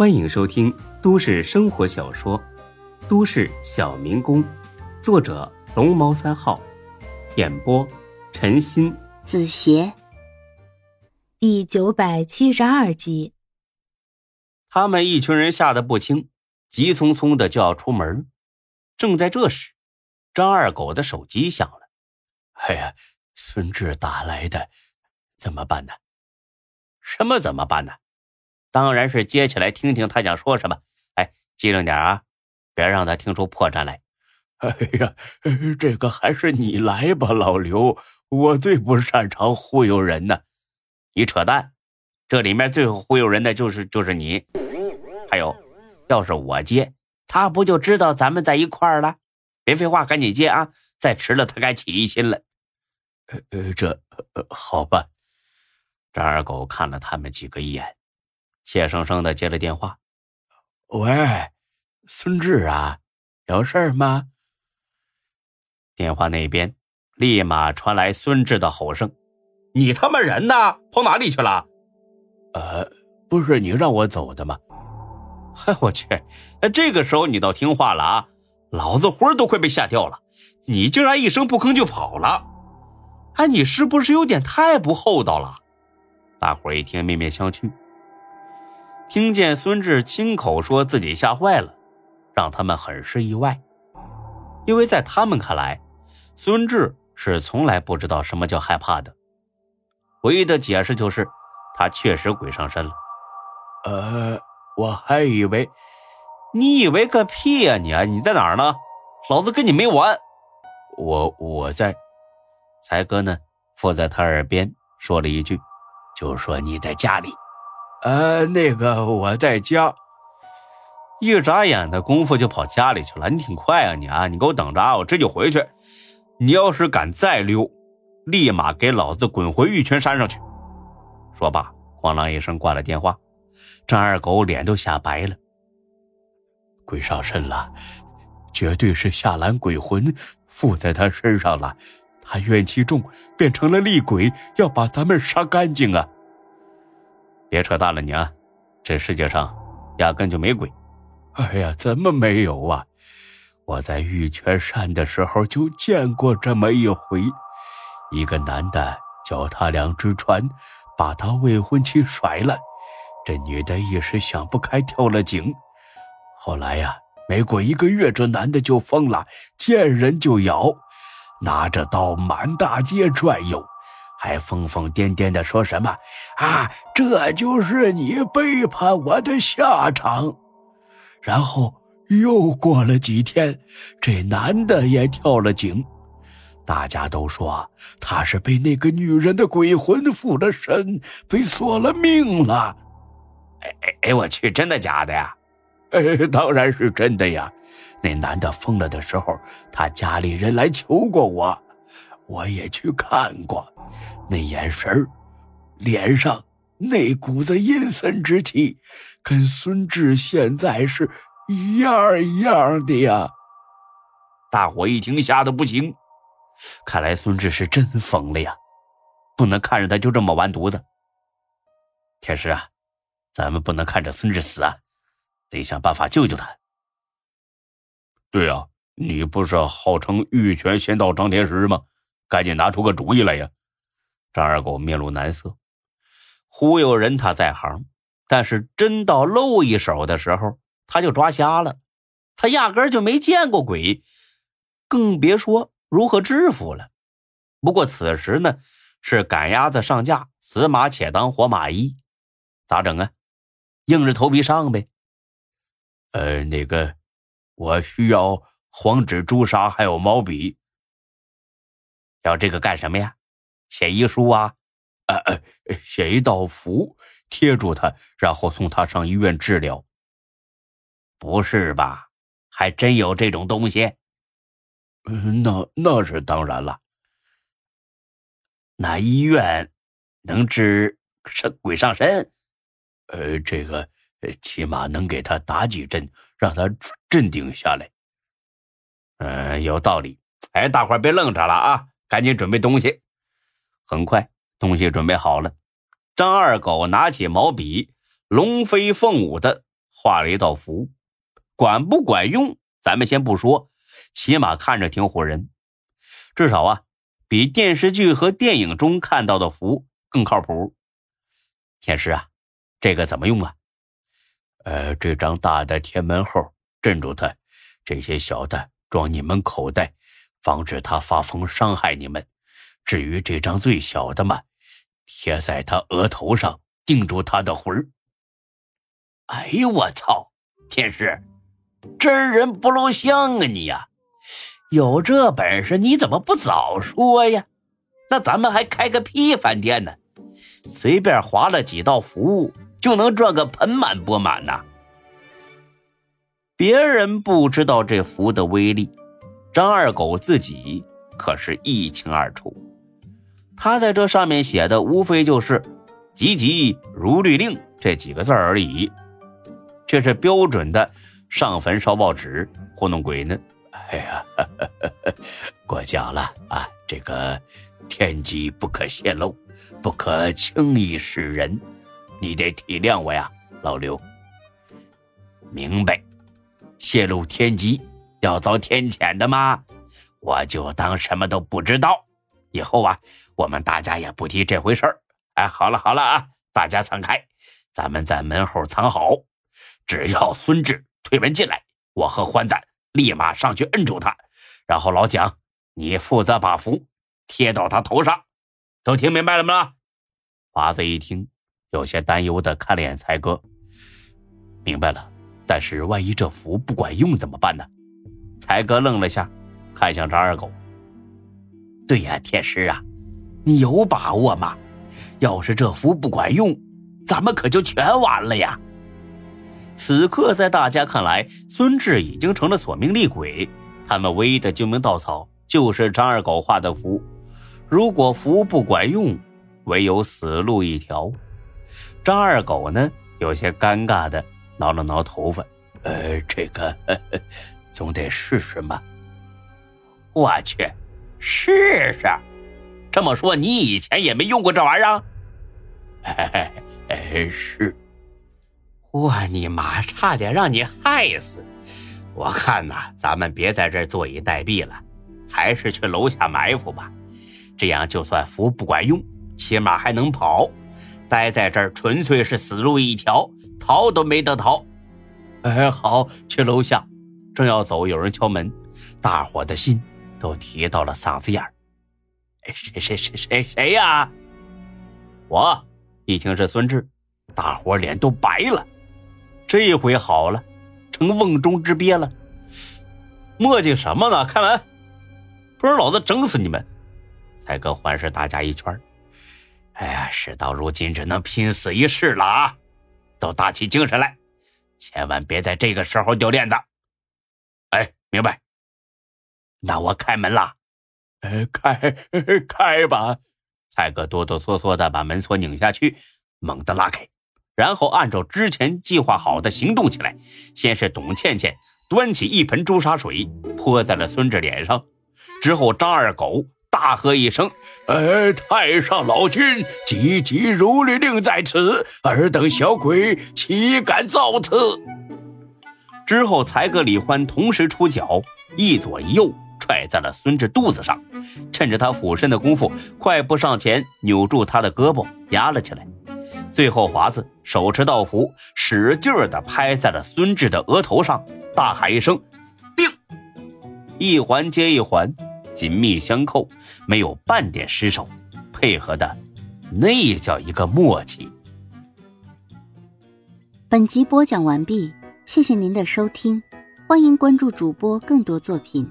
欢迎收听都市生活小说《都市小民工》，作者龙猫三号，演播陈鑫、子邪，第九百七十二集。他们一群人吓得不轻，急匆匆的就要出门。正在这时，张二狗的手机响了。哎呀，孙志打来的，怎么办呢？什么怎么办呢？当然是接起来听听他想说什么。哎，机灵点啊，别让他听出破绽来。哎呀，这个还是你来吧，老刘，我最不擅长忽悠人呢。你扯淡，这里面最忽悠人的就是就是你。还有，要是我接，他不就知道咱们在一块儿了？别废话，赶紧接啊！再迟了，他该起疑心了。呃呃，这好吧。张二狗看了他们几个一眼。怯生生的接了电话，喂，孙志啊，有事吗？电话那边立马传来孙志的吼声：“你他妈人呢？跑哪里去了？”“呃，不是你让我走的吗？”“嗨，我去，那这个时候你倒听话了啊！老子魂都快被吓掉了，你竟然一声不吭就跑了！哎，你是不是有点太不厚道了？”大伙一听，面面相觑。听见孙志亲口说自己吓坏了，让他们很是意外，因为在他们看来，孙志是从来不知道什么叫害怕的。唯一的解释就是他确实鬼上身了。呃，我还以为，你以为个屁呀！你啊，你在哪儿呢？老子跟你没完！我我在，才哥呢，附在他耳边说了一句，就说你在家里。呃，那个我在家，一眨眼的功夫就跑家里去了。你挺快啊，你啊，你给我等着啊，我这就回去。你要是敢再溜，立马给老子滚回玉泉山上去。说罢，咣啷一声挂了电话。张二狗脸都吓白了，鬼上身了，绝对是下兰鬼魂附在他身上了。他怨气重，变成了厉鬼，要把咱们杀干净啊！别扯淡了，你啊！这世界上压根就没鬼。哎呀，怎么没有啊？我在玉泉山的时候就见过这么一回。一个男的脚踏两只船，把他未婚妻甩了。这女的一时想不开，跳了井。后来呀，没过一个月，这男的就疯了，见人就咬，拿着刀满大街转悠。还疯疯癫癫的说什么啊？这就是你背叛我的下场。然后又过了几天，这男的也跳了井。大家都说他是被那个女人的鬼魂附了身，被索了命了。哎哎哎！我去，真的假的呀？哎，当然是真的呀。那男的疯了的时候，他家里人来求过我，我也去看过。那眼神脸上那股子阴森之气，跟孙志现在是一样一样的呀！大伙一听，吓得不行。看来孙志是真疯了呀，不能看着他就这么完犊子。天师啊，咱们不能看着孙志死啊，得想办法救救他。对呀，你不是号称玉泉仙道张天师吗？赶紧拿出个主意来呀！张二狗面露难色，忽悠人他在行，但是真到露一手的时候，他就抓瞎了。他压根就没见过鬼，更别说如何制服了。不过此时呢，是赶鸭子上架，死马且当活马医，咋整啊？硬着头皮上呗。呃，那个，我需要黄纸、朱砂还有毛笔。要这个干什么呀？写遗书啊，呃呃，写一道符贴住他，然后送他上医院治疗。不是吧？还真有这种东西？嗯，那那是当然了。那医院能治上鬼上身？呃，这个起码能给他打几针，让他镇定下来。嗯，有道理。哎，大伙别愣着了啊，赶紧准备东西。很快，东西准备好了。张二狗拿起毛笔，龙飞凤舞的画了一道符，管不管用，咱们先不说，起码看着挺唬人，至少啊，比电视剧和电影中看到的符更靠谱。天师啊，这个怎么用啊？呃，这张大的贴门后镇住他，这些小的装你们口袋，防止他发疯伤害你们。至于这张最小的嘛，贴在他额头上，定住他的魂儿。哎呦我操！天师，真人不露相啊你呀！有这本事你怎么不早说呀？那咱们还开个屁饭店呢？随便划了几道符。就能赚个盆满钵满呐！别人不知道这符的威力，张二狗自己可是一清二楚。他在这上面写的无非就是“急急如律令”这几个字而已，这是标准的上坟烧报纸糊弄鬼呢。哎呀，过奖了啊！这个天机不可泄露，不可轻易示人。你得体谅我呀，老刘。明白，泄露天机要遭天谴的吗？我就当什么都不知道。以后啊，我们大家也不提这回事儿。哎，好了好了啊，大家散开，咱们在门后藏好。只要孙志推门进来，我和欢赞立马上去摁住他。然后老蒋，你负责把符贴到他头上。都听明白了吗？华子一听。有些担忧的看了眼才哥，明白了，但是万一这符不管用怎么办呢？才哥愣了下，看向张二狗：“对呀，天师啊，你有把握吗？要是这符不管用，咱们可就全完了呀！”此刻，在大家看来，孙志已经成了索命厉鬼，他们唯一的救命稻草就是张二狗画的符。如果符不管用，唯有死路一条。张二狗呢，有些尴尬的挠了挠头发，呃，这个总得试试嘛。我去，试试？这么说，你以前也没用过这玩意儿？哎，是。我你妈，差点让你害死！我看呐，咱们别在这坐以待毙了，还是去楼下埋伏吧。这样，就算符不管用，起码还能跑。待在这儿纯粹是死路一条，逃都没得逃。哎，好，去楼下。正要走，有人敲门，大伙的心都提到了嗓子眼儿。谁谁谁谁谁呀？我一听是孙志，大伙脸都白了。这回好了，成瓮中之鳖了。磨叽什么呢？开门，不然老子整死你们！才哥环视大家一圈。哎呀，事到如今只能拼死一试了啊！都打起精神来，千万别在这个时候掉链子。哎，明白。那我开门啦。呃，开开吧。蔡哥哆哆嗦嗦的把门锁拧下去，猛地拉开，然后按照之前计划好的行动起来。先是董倩倩端起一盆朱砂水泼在了孙志脸上，之后张二狗。大喝一声：“呃，太上老君，急急如律令在此，尔等小鬼岂敢造次？”之后，才哥李欢同时出脚，一左一右踹在了孙志肚子上，趁着他俯身的功夫，快步上前扭住他的胳膊压了起来。最后，华子手持道符，使劲儿地拍在了孙志的额头上，大喊一声：“定！”一环接一环。紧密相扣，没有半点失手，配合的那叫一个默契。本集播讲完毕，谢谢您的收听，欢迎关注主播更多作品。